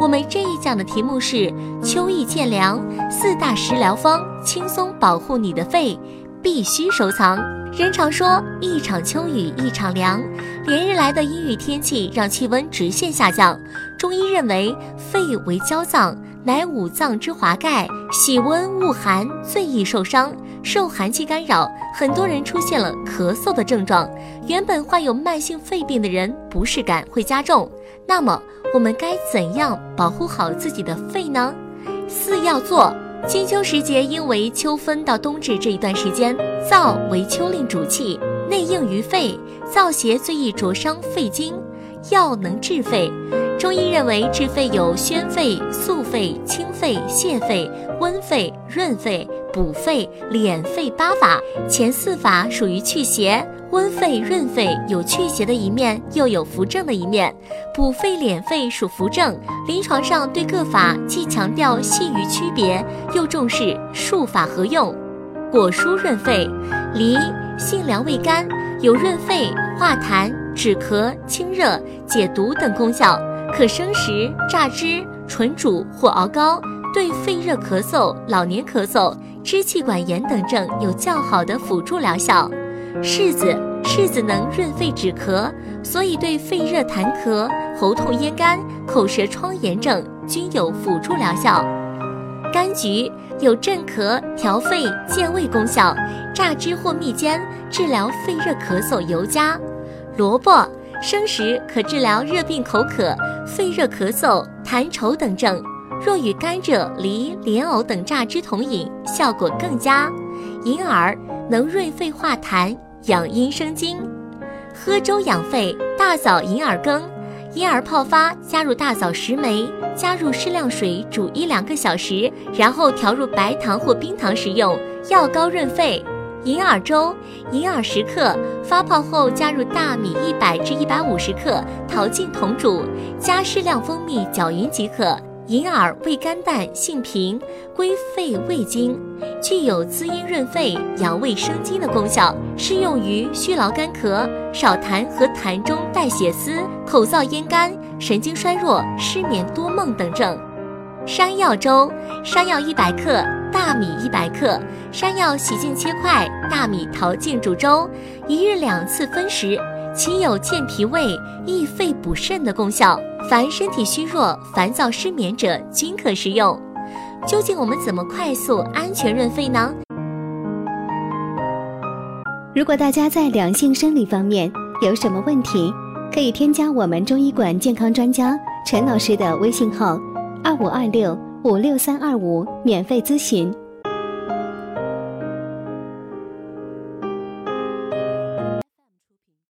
我们这一讲的题目是秋意渐凉，四大食疗方轻松保护你的肺，必须收藏。人常说一场秋雨一场凉，连日来的阴雨天气让气温直线下降。中医认为肺为娇脏，乃五脏之华盖，喜温恶寒，最易受伤。受寒气干扰，很多人出现了咳嗽的症状。原本患有慢性肺病的人，不适感会加重。那么，我们该怎样保护好自己的肺呢？四要做。金秋时节，因为秋分到冬至这一段时间，燥为秋令主气，内应于肺，燥邪最易灼伤肺经。药能治肺，中医认为治肺有宣肺、肃肺、清肺、泻肺、温肺、润肺、补肺、敛肺八法。前四法属于祛邪，温肺、润肺有祛邪的一面，又有扶正的一面；补肺、敛肺属扶正。临床上对各法既强调细于区别，又重视术法合用。果蔬润肺，梨性凉味甘，有润肺、化痰。止咳、清热、解毒等功效，可生食、榨汁、纯煮或熬膏，对肺热咳嗽、老年咳嗽、支气管炎等症有较好的辅助疗效。柿子，柿子能润肺止咳，所以对肺热痰咳、喉痛咽干、口舌疮炎症均有辅助疗效。柑橘有镇咳、调肺、健胃功效，榨汁或蜜煎治疗肺热咳嗽尤佳。萝卜生食可治疗热病口渴、肺热咳嗽、痰稠等症，若与甘蔗、梨、莲藕等榨汁同饮，效果更佳。银耳能润肺化痰、养阴生津。喝粥养肺，大枣银耳羹，银耳泡发，加入大枣十枚，加入适量水煮一两个小时，然后调入白糖或冰糖食用，药膏润肺。银耳粥，银耳十克，发泡后加入大米一百至一百五十克，淘净同煮，加适量蜂蜜搅匀即可。银耳味甘淡，性平，归肺胃经，具有滋阴润肺、养胃生津的功效，适用于虚劳干咳、少痰和痰中带血丝、口燥咽干、神经衰弱、失眠多梦等症。山药粥，山药一百克。大米一百克，山药洗净切块，大米淘净煮粥，一日两次分食，其有健脾胃、益肺补肾的功效。凡身体虚弱、烦躁失眠者均可食用。究竟我们怎么快速安全润肺呢？如果大家在两性生理方面有什么问题，可以添加我们中医馆健康专家陈老师的微信号：二五二六。五六三二五，免费咨询。